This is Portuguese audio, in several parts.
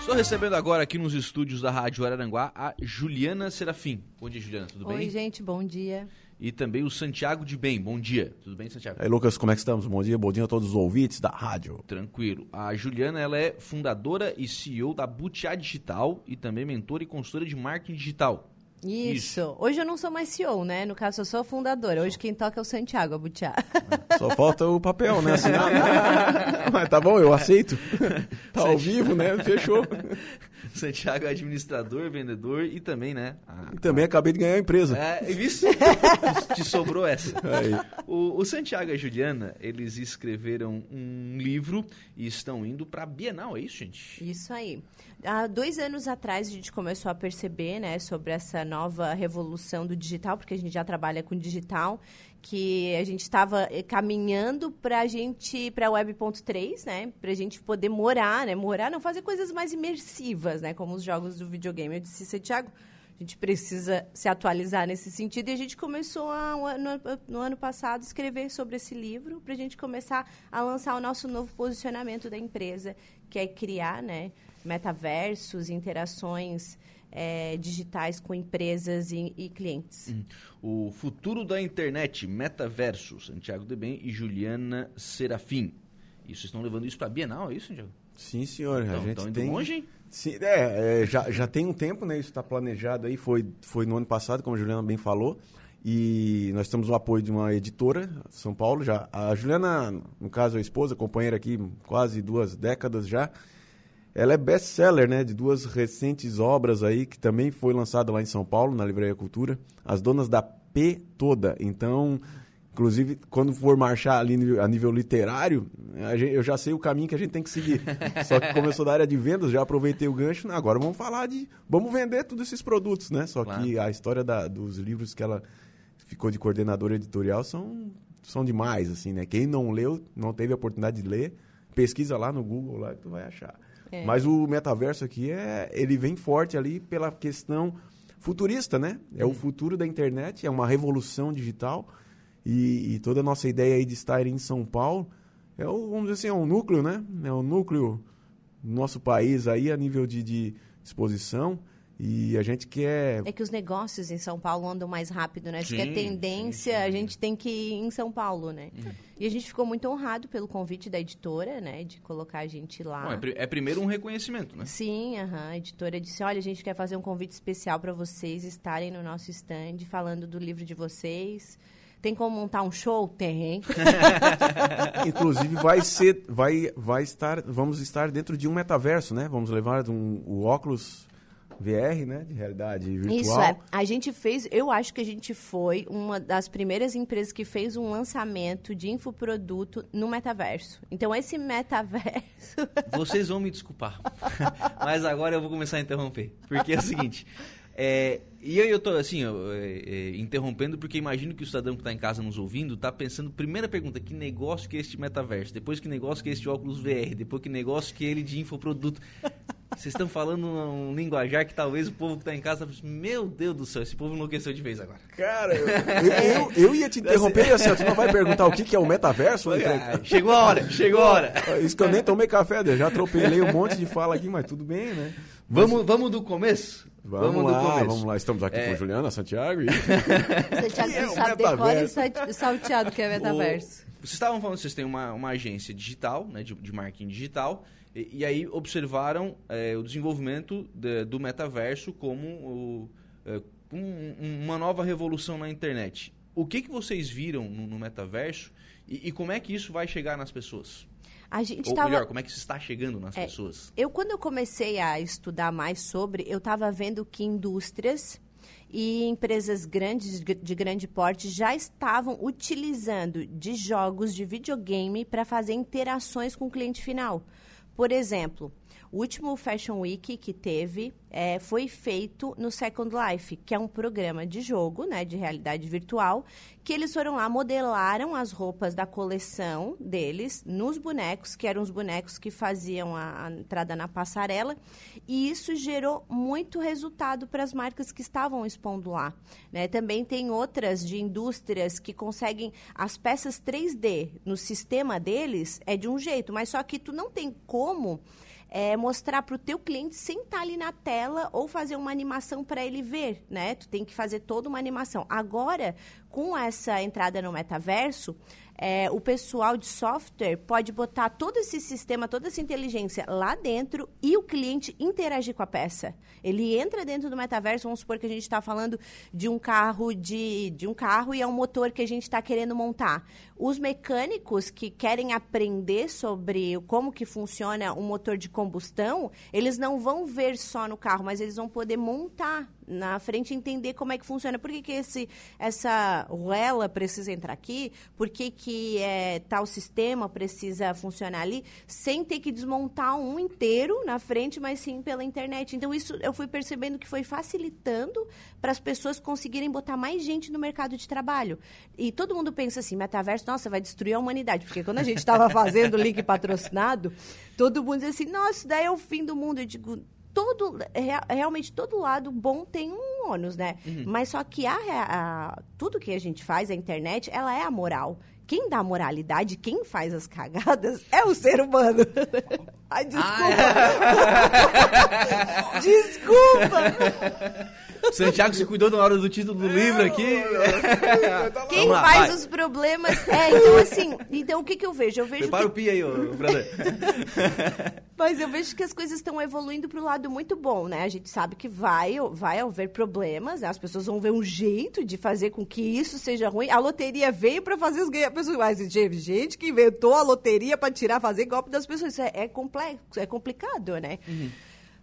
Estou recebendo agora aqui nos estúdios da Rádio Araranguá a Juliana Serafim. Bom dia, Juliana, tudo Oi, bem? Oi, gente, bom dia. E também o Santiago de Bem. Bom dia. Tudo bem, Santiago? Aí, Lucas, como é que estamos? Bom dia, bom dia a todos os ouvintes da rádio. Tranquilo. A Juliana, ela é fundadora e CEO da Butiá Digital e também mentora e consultora de marketing digital. Isso. Isso. Hoje eu não sou mais CEO, né? No caso, eu sou fundadora. Hoje quem toca é o Santiago, a Butiá. Só falta o papel, né? Assinar. Mas tá bom, eu aceito. Tá ao vivo, né? Fechou. Santiago é administrador, vendedor e também, né? A, e também a... acabei de ganhar a empresa. É, isso. Te sobrou essa. O, o, Santiago e a Juliana, eles escreveram um livro e estão indo para a Bienal, é isso, gente? Isso aí. Há dois anos atrás a gente começou a perceber, né, sobre essa nova revolução do digital, porque a gente já trabalha com digital, que a gente estava caminhando para a gente para a Web.3, né, para a gente poder morar, né, morar, não fazer coisas mais imersivas, né, como os jogos do videogame. Eu disse, Santiago, a gente precisa se atualizar nesse sentido. E a gente começou a, no, no ano passado a escrever sobre esse livro para a gente começar a lançar o nosso novo posicionamento da empresa, que é criar, né, metaversos, interações é, digitais com empresas e, e clientes. Hum. O futuro da internet, metaverso, Santiago Debem e Juliana Serafim. Isso estão levando isso para a Bienal, é isso, Santiago? Sim, senhor. Então, a gente então indo tem... longe, hein? Sim, é, é, já, já tem um tempo, né? Isso está planejado aí, foi, foi no ano passado, como a Juliana bem falou. E nós temos o apoio de uma editora, São Paulo, já. A Juliana, no caso, a esposa, companheira aqui, quase duas décadas já. Ela é best-seller, né, de duas recentes obras aí, que também foi lançada lá em São Paulo, na Livraria Cultura. As Donas da P Toda. Então, inclusive, quando for marchar ali a nível literário, gente, eu já sei o caminho que a gente tem que seguir. Só que como eu sou da área de vendas, já aproveitei o gancho, agora vamos falar de... Vamos vender todos esses produtos, né? Só claro. que a história da, dos livros que ela ficou de coordenadora editorial são, são demais, assim, né? Quem não leu, não teve a oportunidade de ler, pesquisa lá no Google, lá que tu vai achar. É. Mas o metaverso aqui é, ele vem forte ali pela questão futurista, né? É o futuro da internet, é uma revolução digital e, e, toda a nossa ideia aí de estar em São Paulo é o, vamos dizer assim, é um núcleo, né? É um núcleo do nosso país aí a nível de, de exposição e a gente quer. É que os negócios em São Paulo andam mais rápido, né? Se quer tendência, sim, sim. a gente tem que ir em São Paulo, né? Uhum. E a gente ficou muito honrado pelo convite da editora, né? De colocar a gente lá. Bom, é, é, primeiro um reconhecimento, né? Sim, uh -huh. a editora disse: olha, a gente quer fazer um convite especial para vocês estarem no nosso stand falando do livro de vocês. Tem como montar um show? Tem. Inclusive vai ser, vai, vai estar, vamos estar dentro de um metaverso, né? Vamos levar um, o óculos VR, né? De realidade virtual. Isso é. A gente fez, eu acho que a gente foi uma das primeiras empresas que fez um lançamento de infoproduto no metaverso. Então, esse metaverso. Vocês vão me desculpar. Mas agora eu vou começar a interromper. Porque é o seguinte. É, e aí eu tô assim, ó, é, é, interrompendo, porque imagino que o cidadão que está em casa nos ouvindo está pensando, primeira pergunta, que negócio que é este metaverso? Depois que negócio que é este óculos VR? Depois que negócio que é ele de infoproduto? Vocês estão falando um linguajar que talvez o povo que está em casa tá meu Deus do céu, esse povo enlouqueceu de vez agora. Cara, eu, eu, eu ia te interromper e assim, tu não vai perguntar o que, que é o metaverso? Ah, chegou a hora, chegou a hora. Isso que eu nem tomei café, eu já atropelei um monte de fala aqui, mas tudo bem, né? Vamos, vamos do começo? Vamos, vamos lá, vamos lá. Estamos aqui é... com Juliana, Santiago e... Santiago é sabe decora e salteado que é metaverso. O... Vocês estavam falando que vocês têm uma, uma agência digital, né, de, de marketing digital, e, e aí observaram é, o desenvolvimento de, do metaverso como o, é, um, uma nova revolução na internet. O que, que vocês viram no, no metaverso e, e como é que isso vai chegar nas pessoas? A gente Ou tava... melhor, como é que isso está chegando nas é, pessoas? Eu, quando eu comecei a estudar mais sobre, eu estava vendo que indústrias e empresas grandes, de grande porte, já estavam utilizando de jogos de videogame para fazer interações com o cliente final. Por exemplo, o último Fashion Week que teve é, foi feito no Second Life, que é um programa de jogo, né, de realidade virtual, que eles foram lá, modelaram as roupas da coleção deles nos bonecos, que eram os bonecos que faziam a, a entrada na passarela, e isso gerou muito resultado para as marcas que estavam expondo lá. Né? Também tem outras de indústrias que conseguem as peças 3D no sistema deles é de um jeito, mas só que tu não tem como é mostrar para o teu cliente sentar ali na tela ou fazer uma animação para ele ver, né? Tu tem que fazer toda uma animação. Agora, com essa entrada no metaverso, é, o pessoal de software pode botar todo esse sistema, toda essa inteligência lá dentro e o cliente interagir com a peça. Ele entra dentro do metaverso, vamos supor que a gente está falando de um carro de, de um carro e é um motor que a gente está querendo montar. Os mecânicos que querem aprender sobre como que funciona um motor de combustão, eles não vão ver só no carro, mas eles vão poder montar na frente entender como é que funciona. Por que, que esse, essa ruela precisa entrar aqui? Por que, que é, tal sistema precisa funcionar ali? Sem ter que desmontar um inteiro na frente, mas sim pela internet. Então, isso eu fui percebendo que foi facilitando para as pessoas conseguirem botar mais gente no mercado de trabalho. E todo mundo pensa assim, metaverso, nossa, vai destruir a humanidade. Porque quando a gente estava fazendo o link patrocinado, todo mundo dizia assim, nossa, daí é o fim do mundo. Eu digo, todo realmente todo lado bom tem um ônus, né? Uhum. Mas só que a, a, tudo que a gente faz, a internet, ela é a moral. Quem dá moralidade, quem faz as cagadas é o ser humano. Ai, desculpa. Ah, é. desculpa. Santiago se cuidou na hora do título do livro aqui. Quem lá, faz vai. os problemas. É, então assim, então o que, que eu vejo? Eu vejo. Prepara que... o pi aí, ô, brother. Mas eu vejo que as coisas estão evoluindo para o lado muito bom, né? A gente sabe que vai, vai haver problemas, né? as pessoas vão ver um jeito de fazer com que isso seja ruim. A loteria veio para fazer os ganhos. Mas gente que inventou a loteria para tirar, fazer golpe das pessoas. Isso é, é complexo, é complicado, né? Uhum.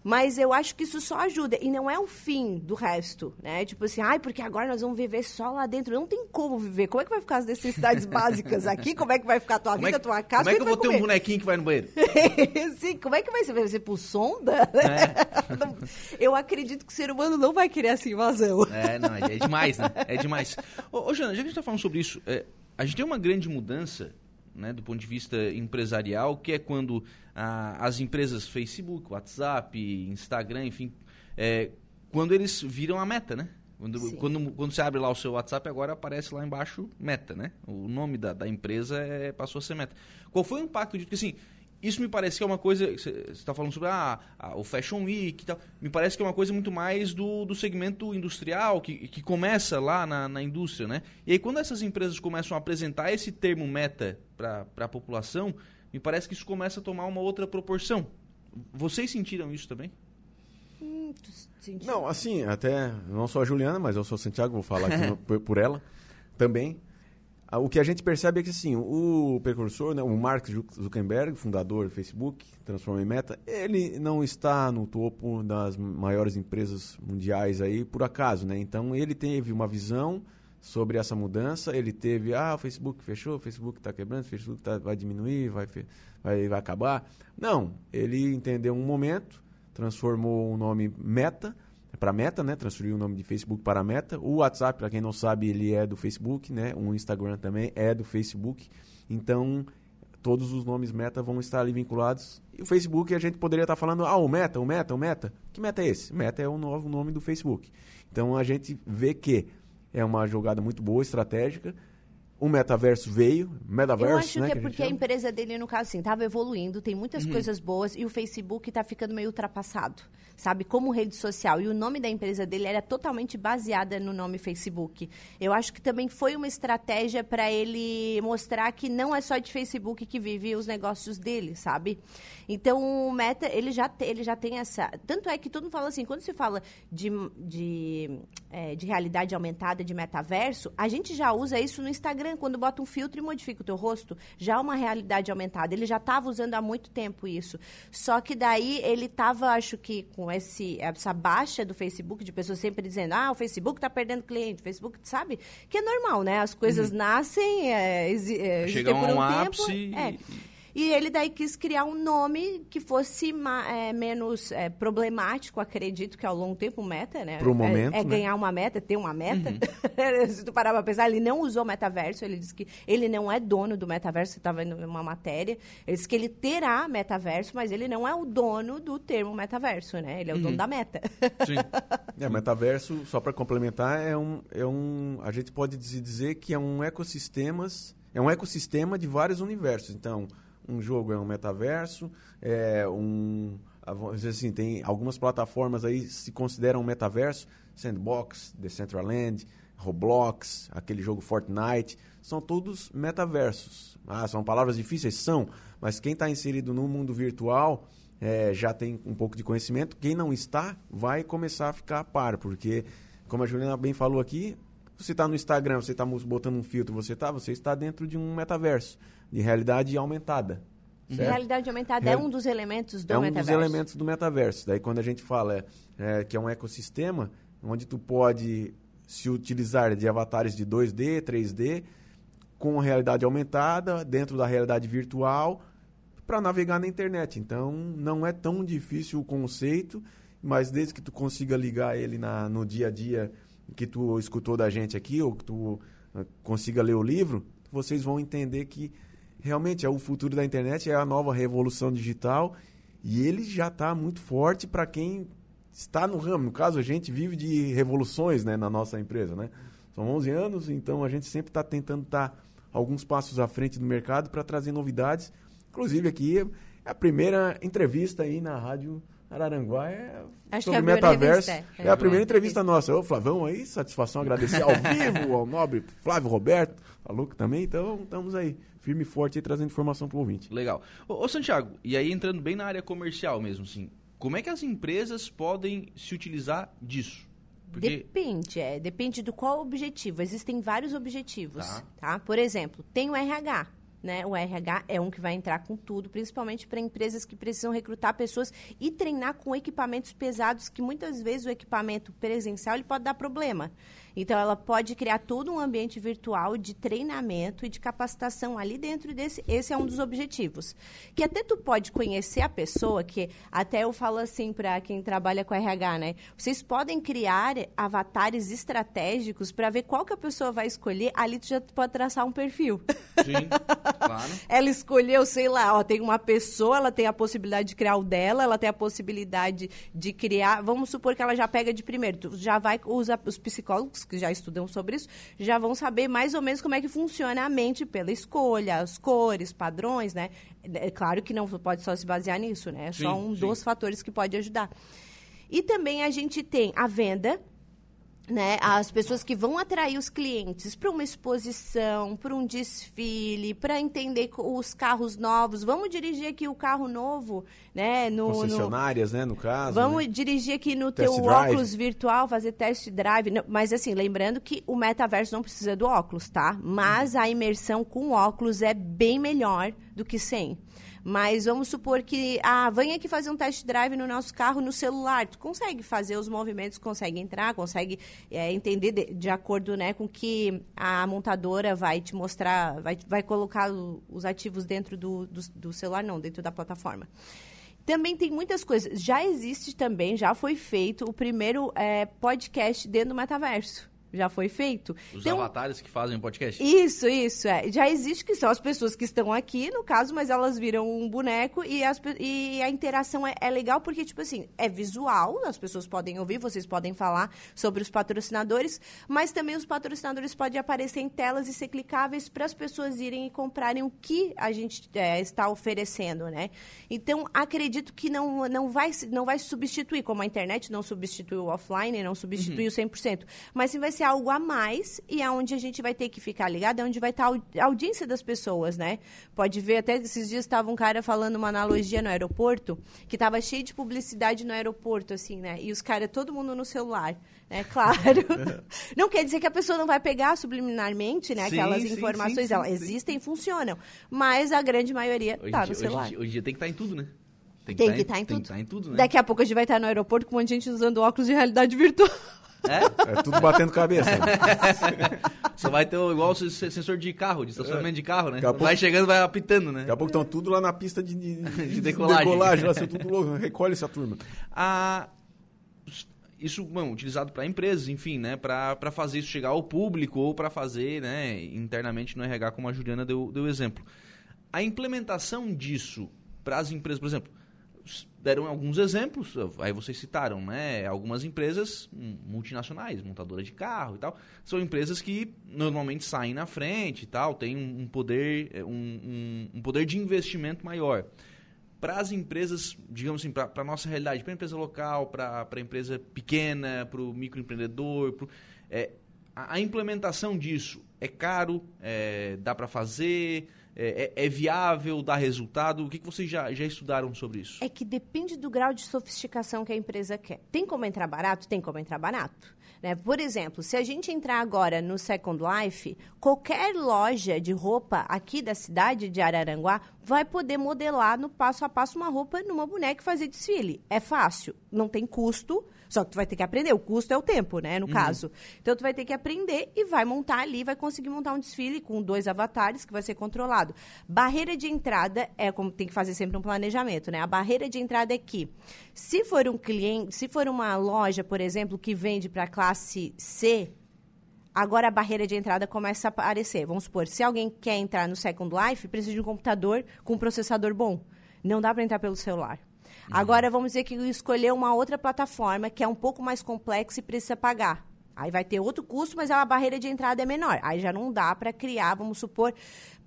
Mas eu acho que isso só ajuda. E não é o fim do resto, né? Tipo assim, ai, porque agora nós vamos viver só lá dentro. Não tem como viver. Como é que vai ficar as necessidades básicas aqui? Como é que vai ficar a tua como vida, é a tua casa? Como é que, eu vou ter um bonequinho que vai no banheiro? Sim, como é que vai ser? Vai ser por sonda? É. eu acredito que o ser humano não vai querer essa invasão. É, não, é demais, né? É demais. Ô, ô Jana, já que a gente tá falando sobre isso, é, a gente tem uma grande mudança né, do ponto de vista empresarial, que é quando ah, as empresas Facebook, WhatsApp, Instagram, enfim, é, quando eles viram a meta, né? Quando, quando, quando, você abre lá o seu WhatsApp, agora aparece lá embaixo meta, né? O nome da, da empresa é, passou a ser meta. Qual foi o impacto disso? Porque assim, isso me parece que é uma coisa. Você está falando sobre ah, o Fashion Week e tal. Me parece que é uma coisa muito mais do, do segmento industrial, que, que começa lá na, na indústria, né? E aí, quando essas empresas começam a apresentar esse termo meta para a população, me parece que isso começa a tomar uma outra proporção. Vocês sentiram isso também? Hum, não, assim, até não sou a Juliana, mas eu sou o Santiago, vou falar aqui por, por ela também. Ah, o que a gente percebe é que assim, o precursor, né, o Mark Zuckerberg, fundador do Facebook, transformou em Meta, ele não está no topo das maiores empresas mundiais aí por acaso, né? Então ele teve uma visão sobre essa mudança, ele teve, ah, o Facebook fechou, o Facebook está quebrando, o Facebook tá, vai diminuir, vai, vai, vai acabar. Não, ele entendeu um momento, transformou o nome Meta, para Meta, né? Transferiu o nome de Facebook para Meta. O WhatsApp, para quem não sabe, ele é do Facebook, né? O Instagram também é do Facebook. Então, todos os nomes Meta vão estar ali vinculados. E o Facebook, a gente poderia estar falando, ah, o Meta, o Meta, o Meta. Que Meta é esse? Meta é o novo nome do Facebook. Então, a gente vê que é uma jogada muito boa, estratégica o metaverso veio, metaverso, Eu acho né, que é porque a, a, empresa dele, no caso, assim, estava evoluindo, tem muitas uhum. coisas boas e o Facebook está ficando meio ultrapassado, sabe? Como rede social. E o nome da empresa dele era totalmente baseada no nome Facebook. Eu acho que também foi uma estratégia para ele mostrar que não é só de Facebook que vive os negócios dele, sabe? Então, o Meta, ele já, te, ele já tem essa... Tanto é que todo mundo fala assim, quando se fala de, de, é, de realidade aumentada, de metaverso, a gente já usa isso no Instagram Instagram, quando bota um filtro e modifica o teu rosto, já é uma realidade aumentada. Ele já estava usando há muito tempo isso. Só que daí ele estava, acho que, com esse, essa baixa do Facebook, de pessoas sempre dizendo, ah, o Facebook está perdendo cliente, o Facebook, sabe? Que é normal, né? As coisas uhum. nascem, é, é, um, um tempo. Ápice é. E ele daí quis criar um nome que fosse é, menos é, problemático, acredito que ao longo tempo, meta, né? Pro momento, é, é né? ganhar uma meta, ter uma meta. Uhum. Se tu parar pra pensar, ele não usou metaverso, ele disse que ele não é dono do metaverso, você estava vendo uma matéria. Ele disse que ele terá metaverso, mas ele não é o dono do termo metaverso, né? Ele é o uhum. dono da meta. Sim. é, metaverso, só para complementar, é um, é um. A gente pode dizer que é um ecossistemas. É um ecossistema de vários universos. Então, um jogo é um metaverso, é um assim, tem algumas plataformas aí se consideram metaverso, Sandbox, Decentraland, Roblox, aquele jogo Fortnite, são todos metaversos. Ah, são palavras difíceis? São, mas quem está inserido no mundo virtual é, já tem um pouco de conhecimento. Quem não está, vai começar a ficar a par, porque, como a Juliana bem falou aqui, você está no Instagram, você está botando um filtro, você está, você está dentro de um metaverso de realidade aumentada. Certo? Realidade aumentada Real... é um dos elementos do é metaverso. É um dos elementos do metaverso. Daí quando a gente fala é, que é um ecossistema onde tu pode se utilizar de avatares de 2D, 3D, com realidade aumentada, dentro da realidade virtual, para navegar na internet. Então, não é tão difícil o conceito, mas desde que tu consiga ligar ele na, no dia a dia que tu escutou da gente aqui, ou que tu uh, consiga ler o livro, vocês vão entender que realmente é o futuro da internet, é a nova revolução digital e ele já está muito forte para quem está no ramo. No caso, a gente vive de revoluções né, na nossa empresa. Né? São 11 anos, então a gente sempre está tentando estar tá alguns passos à frente do mercado para trazer novidades. Inclusive aqui é a primeira entrevista aí na rádio Araranguá é Acho sobre que é metaverso. É, é, a primeira entrevista nossa. Ô, Flavão aí, satisfação agradecer ao vivo ao nobre Flávio Roberto, falou que também, então estamos aí, firme e forte aí, trazendo informação para o ouvinte. Legal. Ô, ô, Santiago, e aí entrando bem na área comercial mesmo, assim, como é que as empresas podem se utilizar disso? Porque... Depende, é, depende do qual objetivo. Existem vários objetivos, tá? tá? Por exemplo, tem o RH, né? O RH é um que vai entrar com tudo, principalmente para empresas que precisam recrutar pessoas e treinar com equipamentos pesados, que muitas vezes o equipamento presencial ele pode dar problema. Então, ela pode criar todo um ambiente virtual de treinamento e de capacitação ali dentro desse. Esse é um dos objetivos. Que até tu pode conhecer a pessoa, que até eu falo assim para quem trabalha com RH, né? Vocês podem criar avatares estratégicos para ver qual que a pessoa vai escolher. Ali tu já pode traçar um perfil. Sim, claro. ela escolheu, sei lá, ó, tem uma pessoa, ela tem a possibilidade de criar o dela, ela tem a possibilidade de criar. Vamos supor que ela já pega de primeiro. Tu já vai usar os psicólogos que já estudam sobre isso, já vão saber mais ou menos como é que funciona a mente pela escolha, as cores, padrões, né? É claro que não pode só se basear nisso, né? É sim, só um sim. dos fatores que pode ajudar. E também a gente tem a venda, né, as pessoas que vão atrair os clientes para uma exposição, para um desfile, para entender os carros novos. Vamos dirigir aqui o carro novo, né? No, Concessionárias, no... né, no caso. Vamos né? dirigir aqui no test teu drive. óculos virtual, fazer test drive. Mas assim, lembrando que o metaverso não precisa do óculos, tá? Mas a imersão com óculos é bem melhor do que sem. Mas vamos supor que, ah, vem aqui fazer um test drive no nosso carro no celular. Tu consegue fazer os movimentos, consegue entrar, consegue é, entender de, de, acordo né, com que a montadora vai te mostrar, vai, vai colocar o, os ativos dentro do, do, do celular, não, dentro da plataforma. Também tem muitas coisas. Já existe também, já foi feito o primeiro é, podcast dentro do metaverso já foi feito. Os então, avatares que fazem o podcast? Isso, isso. É. Já existe que são as pessoas que estão aqui, no caso, mas elas viram um boneco e, as, e a interação é, é, legal porque, tipo assim, é visual, as pessoas podem ouvir, vocês podem falar sobre os patrocinadores, mas também os patrocinadores podem aparecer em telas e ser clicáveis para as pessoas irem e comprarem o que a gente é, está oferecendo, né? Então, acredito que não, não, vai, não vai substituir, como a internet não substituiu o offline, não substituiu uhum. 100%, mas sim vai ser algo a mais e aonde é a gente vai ter que ficar ligado, é onde vai estar a audiência das pessoas, né? Pode ver, até esses dias estava um cara falando uma analogia no aeroporto, que estava cheio de publicidade no aeroporto, assim, né? E os caras, todo mundo no celular, né? Claro. não quer dizer que a pessoa não vai pegar subliminarmente, né? Sim, Aquelas sim, informações, sim, elas existem e funcionam. Mas a grande maioria está no celular. Hoje, hoje dia tem que estar tá em tudo, né? Tem que estar tá em, tá tá em tudo. né? Daqui a pouco a gente vai estar no aeroporto com um monte de gente usando óculos de realidade virtual. É? é tudo batendo cabeça. Só vai ter igual o sensor de carro, de estacionamento de carro, né? Pouco, vai chegando, vai apitando, né? Daqui a pouco estão tudo lá na pista de, de, de decolagem. decolagem lá, tudo louco. Recolhe essa turma. Ah, isso, bom, utilizado para empresas, enfim, né? Para fazer isso chegar ao público ou para fazer né, internamente no RH, como a Juliana deu, deu exemplo. A implementação disso para as empresas, por exemplo, deram alguns exemplos, aí vocês citaram, né? Algumas empresas multinacionais, montadoras de carro e tal, são empresas que normalmente saem na frente e tal, têm um poder, um, um, um poder de investimento maior. Para as empresas, digamos assim, para a nossa realidade, para a empresa local, para a empresa pequena, para o microempreendedor, pro, é, a, a, implementação disso é caro, é, dá para fazer, é, é, é, viável, dá resultado? O que, que vocês já, já estudaram sobre isso? É que depende do grau de sofisticação que a empresa quer. Tem como entrar barato? Tem como entrar barato. Né? Por exemplo, se a gente entrar agora no Second Life, qualquer loja de roupa aqui da cidade de Araranguá vai poder modelar no passo a passo uma roupa numa boneca e fazer desfile. É fácil, não tem custo, só que tu vai ter que aprender. O custo é o tempo, né? No uhum. caso. Então tu vai ter que aprender e vai montar ali, vai conseguir montar um desfile com dois avatares que vai ser controlado. Barreira de entrada é como tem que fazer sempre um planejamento, né? A barreira de entrada é que se for um cliente, se for uma loja, por exemplo, que vende para classe C, agora a barreira de entrada começa a aparecer. Vamos supor, se alguém quer entrar no Second Life, precisa de um computador com um processador bom. Não dá para entrar pelo celular. Uhum. Agora, vamos dizer que escolher uma outra plataforma que é um pouco mais complexa e precisa pagar. Aí vai ter outro custo, mas a barreira de entrada é menor. Aí já não dá para criar, vamos supor.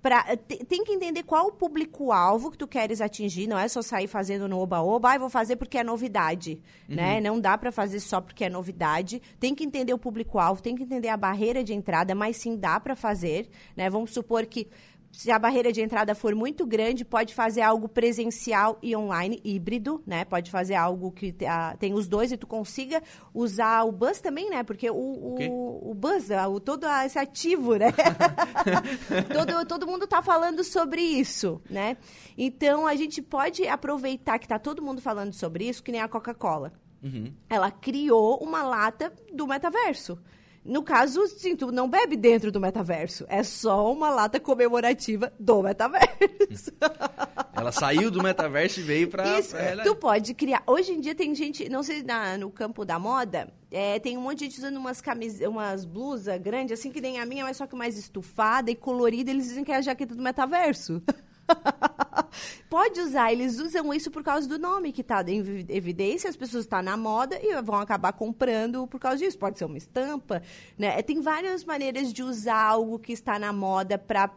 Pra, tem que entender qual o público-alvo que tu queres atingir. Não é só sair fazendo no oba-oba, ah, vou fazer porque é novidade. Uhum. Né? Não dá para fazer só porque é novidade. Tem que entender o público-alvo, tem que entender a barreira de entrada, mas sim dá para fazer. Né? Vamos supor que se a barreira de entrada for muito grande, pode fazer algo presencial e online, híbrido, né? Pode fazer algo que uh, tem os dois e tu consiga usar o bus também, né? Porque o, o, o bus, o, todo esse ativo, né? todo, todo mundo está falando sobre isso, né? Então, a gente pode aproveitar que está todo mundo falando sobre isso, que nem a Coca-Cola. Uhum. Ela criou uma lata do metaverso. No caso, sim, tu não bebe dentro do metaverso. É só uma lata comemorativa do metaverso. Ela saiu do metaverso e veio pra. Isso, pra tu pode criar. Hoje em dia tem gente, não sei, na, no campo da moda, é, tem um monte de gente usando umas camisas, umas blusas grandes, assim que nem a minha, mas só que mais estufada e colorida. Eles dizem que é a jaqueta do metaverso. Pode usar, eles usam isso por causa do nome que está em evidência, as pessoas estão tá na moda e vão acabar comprando por causa disso. Pode ser uma estampa, né? Tem várias maneiras de usar algo que está na moda para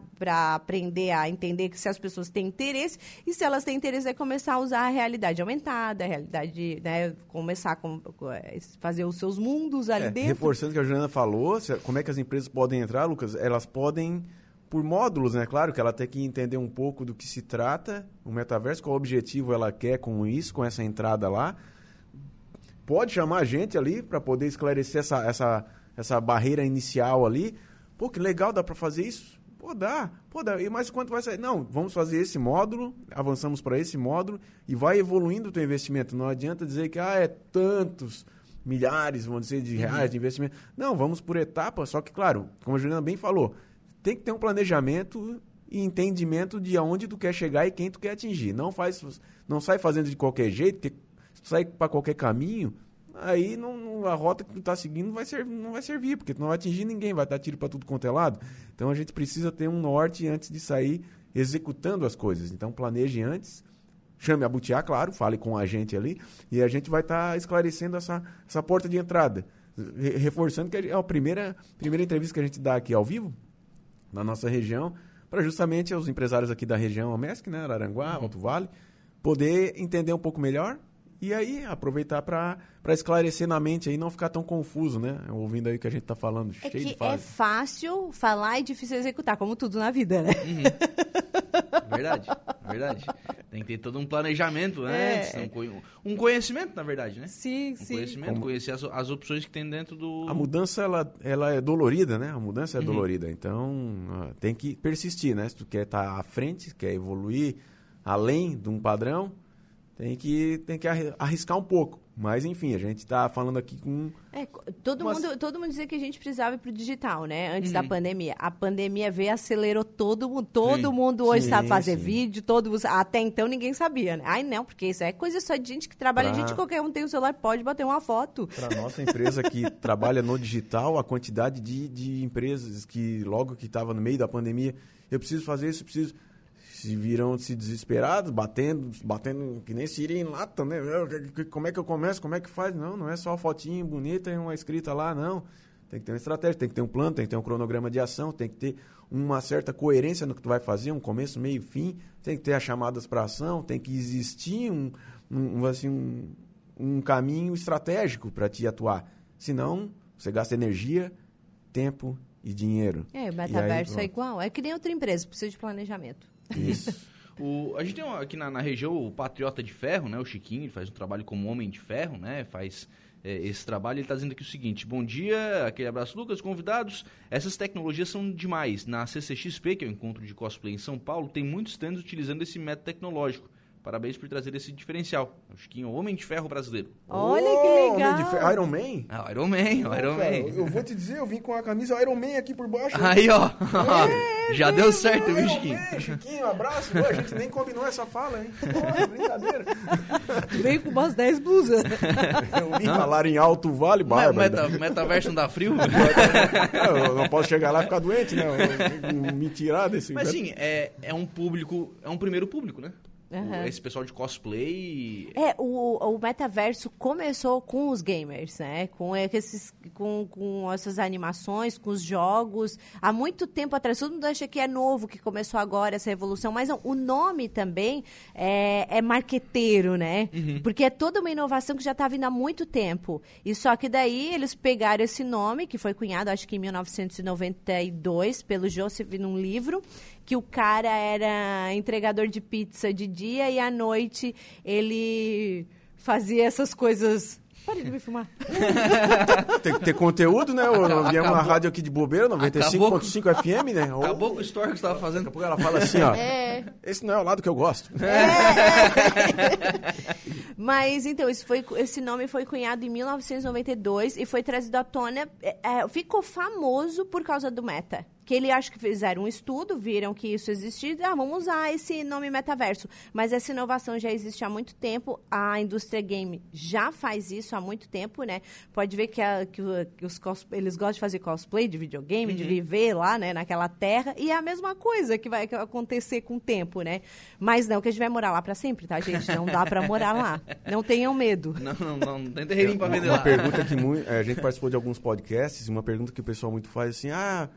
aprender a entender que se as pessoas têm interesse e se elas têm interesse é começar a usar a realidade aumentada, a realidade, né? Começar a é, fazer os seus mundos ali é, dentro. Reforçando o que a Juliana falou, como é que as empresas podem entrar, Lucas? Elas podem por módulos, né? Claro que ela tem que entender um pouco do que se trata o metaverso, qual objetivo ela quer com isso, com essa entrada lá. Pode chamar a gente ali para poder esclarecer essa, essa, essa barreira inicial ali. Pô, que legal, dá para fazer isso? Pô, dá. Pô, dá. E mais quanto vai sair? Não, vamos fazer esse módulo, avançamos para esse módulo e vai evoluindo o teu investimento. Não adianta dizer que ah, é tantos milhares, vamos dizer, de reais uhum. de investimento. Não, vamos por etapas, só que, claro, como a Juliana bem falou, tem que ter um planejamento e entendimento de aonde tu quer chegar e quem tu quer atingir. Não faz, não sai fazendo de qualquer jeito, porque se tu sai para qualquer caminho, aí não, a rota que tu está seguindo não vai, ser, não vai servir, porque tu não vai atingir ninguém, vai dar tiro para tudo quanto é lado. Então a gente precisa ter um norte antes de sair executando as coisas. Então planeje antes, chame a Butiá, claro, fale com a gente ali, e a gente vai estar tá esclarecendo essa, essa porta de entrada. Reforçando que é a primeira, primeira entrevista que a gente dá aqui ao vivo, na nossa região, para justamente os empresários aqui da região Amesc, né, Araranguá, uhum. Alto Vale, poder entender um pouco melhor e aí aproveitar para esclarecer na mente aí não ficar tão confuso, né? Ouvindo aí o que a gente está falando, é cheio que de fase. É fácil falar e difícil executar, como tudo na vida, né? Uhum. Verdade, verdade. Tem que ter todo um planejamento né? É. Um conhecimento, na verdade, né? Sim, um sim. conhecimento, Como... conhecer as, as, opções que tem dentro do... A mudança, ela, ela é dolorida, né? A mudança é uhum. dolorida. Então, tem que persistir, né? Se tu quer estar tá à frente, quer evoluir além de um padrão, tem que, tem que arriscar um pouco. Mas, enfim, a gente está falando aqui com. É, todo, umas... mundo, todo mundo dizia que a gente precisava ir para o digital, né? Antes uhum. da pandemia. A pandemia veio acelerou todo mundo. Todo sim. mundo hoje sim, sabe fazer sim. vídeo, todo Até então ninguém sabia, né? Ai, não, porque isso é coisa só de gente que trabalha. Pra... Gente, qualquer um tem o um celular, pode bater uma foto. Para nossa empresa que trabalha no digital, a quantidade de, de empresas que logo que estava no meio da pandemia, eu preciso fazer isso, eu preciso se viram se desesperados, batendo, batendo que nem siri em lata, né? Como é que eu começo? Como é que faz? Não, não é só fotinho bonita e uma escrita lá, não. Tem que ter uma estratégia, tem que ter um plano, tem que ter um cronograma de ação, tem que ter uma certa coerência no que tu vai fazer, um começo, meio, fim, tem que ter as chamadas para ação, tem que existir um, um assim, um, um caminho estratégico para te atuar. Senão, você gasta energia, tempo e dinheiro. É, o metaverso aí, é igual. É que nem outra empresa, precisa de planejamento. Isso. o, a gente tem aqui na, na, região o Patriota de Ferro, né? O Chiquinho, ele faz um trabalho como Homem de Ferro, né? Faz é, esse trabalho. Ele está dizendo aqui o seguinte: Bom dia, aquele abraço, Lucas, convidados. Essas tecnologias são demais. Na CCXP, que é o encontro de cosplay em São Paulo, tem muitos stands utilizando esse método tecnológico. Parabéns por trazer esse diferencial. O Chiquinho, Homem de Ferro brasileiro. Olha que legal. Homem de Ferro, Iron Man? Ah, Iron Man, Não, Iron cara, Man. Eu vou te dizer, eu vim com a camisa Iron Man aqui por baixo. Aí, ó. É, Já deu certo, viu, Chiquinho? Man, Chiquinho, abraço. Pô, a gente nem combinou essa fala, hein? Pô, brincadeira. Veio com umas 10 blusas. Eu vim falar em alto vale, barba. Meta, metaverso não dá frio? eu não posso chegar lá e ficar doente, né? Me tirar desse... Mas, sim, é, é um público... É um primeiro público, né? Uhum. Esse pessoal de cosplay. É, o, o metaverso começou com os gamers, né? Com, esses, com, com essas animações, com os jogos. Há muito tempo atrás, todo mundo acha que é novo, que começou agora essa revolução, mas não, o nome também é, é marqueteiro, né? Uhum. Porque é toda uma inovação que já está vindo há muito tempo. E só que daí eles pegaram esse nome, que foi cunhado, acho que em 1992, pelo Joseph num livro, que o cara era entregador de pizza de dia e à noite ele fazia essas coisas Pare de me fumar. Tem que ter conteúdo, né? Eu vi uma rádio aqui de bobeira, 95.5 FM, né? Acabou com o story que você estava fazendo. Daqui a pouco ela fala assim, ó. É. Esse não é o lado que eu gosto. É. Mas, então, isso foi, esse nome foi cunhado em 1992 e foi trazido à tona. É, é, ficou famoso por causa do Meta que ele acho que fizeram um estudo, viram que isso existia, ah, vamos usar esse nome metaverso. Mas essa inovação já existe há muito tempo, a indústria game já faz isso há muito tempo, né? Pode ver que, a, que, que os eles gostam de fazer cosplay de videogame, uhum. de viver lá, né, naquela terra, e é a mesma coisa que vai acontecer com o tempo, né? Mas não que a gente vai morar lá para sempre, tá, gente? Não dá para morar lá. Não tenham medo. Não, não, não, não tem terreno para vender uma lá. pergunta que muito, é, a gente participou de alguns podcasts, uma pergunta que o pessoal muito faz assim, ah,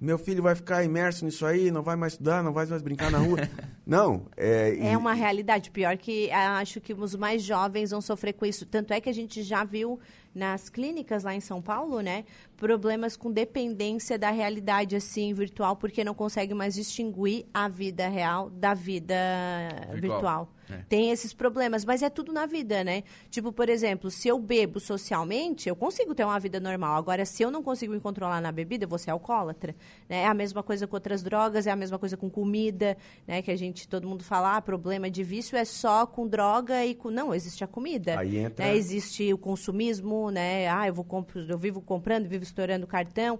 meu filho vai ficar imerso nisso aí, não vai mais estudar, não vai mais brincar na rua. não. É, é uma realidade. Pior que acho que os mais jovens vão sofrer com isso. Tanto é que a gente já viu nas clínicas lá em São Paulo, né? Problemas com dependência da realidade assim virtual, porque não consegue mais distinguir a vida real da vida virtual. virtual. É. Tem esses problemas, mas é tudo na vida, né? Tipo, por exemplo, se eu bebo socialmente, eu consigo ter uma vida normal. Agora, se eu não consigo me controlar na bebida, eu vou ser alcoólatra. Né? É a mesma coisa com outras drogas, é a mesma coisa com comida, né? Que a gente, todo mundo fala, ah, problema de vício é só com droga e com... Não, existe a comida. Aí entra... Né? Existe o consumismo, né? Ah, eu, vou comp... eu vivo comprando, vivo estourando cartão.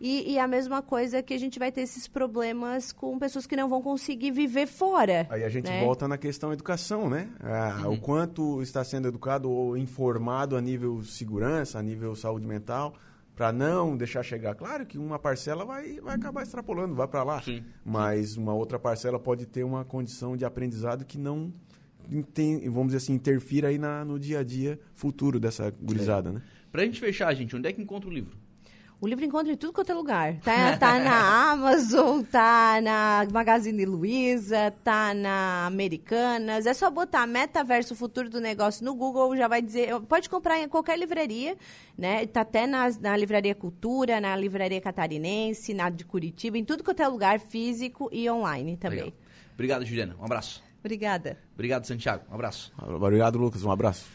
E, e, a mesma coisa que a gente vai ter esses problemas com pessoas que não vão conseguir viver fora. Aí a gente né? volta na questão educação, né? Ah, uhum. O quanto está sendo educado ou informado a nível segurança, a nível saúde mental, para não deixar chegar. Claro que uma parcela vai, vai acabar extrapolando, vai para lá. Sim. Mas uma outra parcela pode ter uma condição de aprendizado que não vamos dizer assim, interfira aí na, no dia a dia futuro dessa gurizada, é. né? Pra gente fechar, gente, onde é que encontra o livro? O livro encontra em tudo quanto é lugar. Tá, tá na Amazon, tá na Magazine Luiza, tá na Americanas. É só botar Metaverso Futuro do Negócio no Google, já vai dizer. Pode comprar em qualquer livraria, né? Tá até na, na Livraria Cultura, na Livraria Catarinense, na de Curitiba, em tudo quanto é lugar, físico e online também. Legal. Obrigado, Juliana. Um abraço. Obrigada. Obrigado, Santiago. Um abraço. Obrigado, Lucas. Um abraço.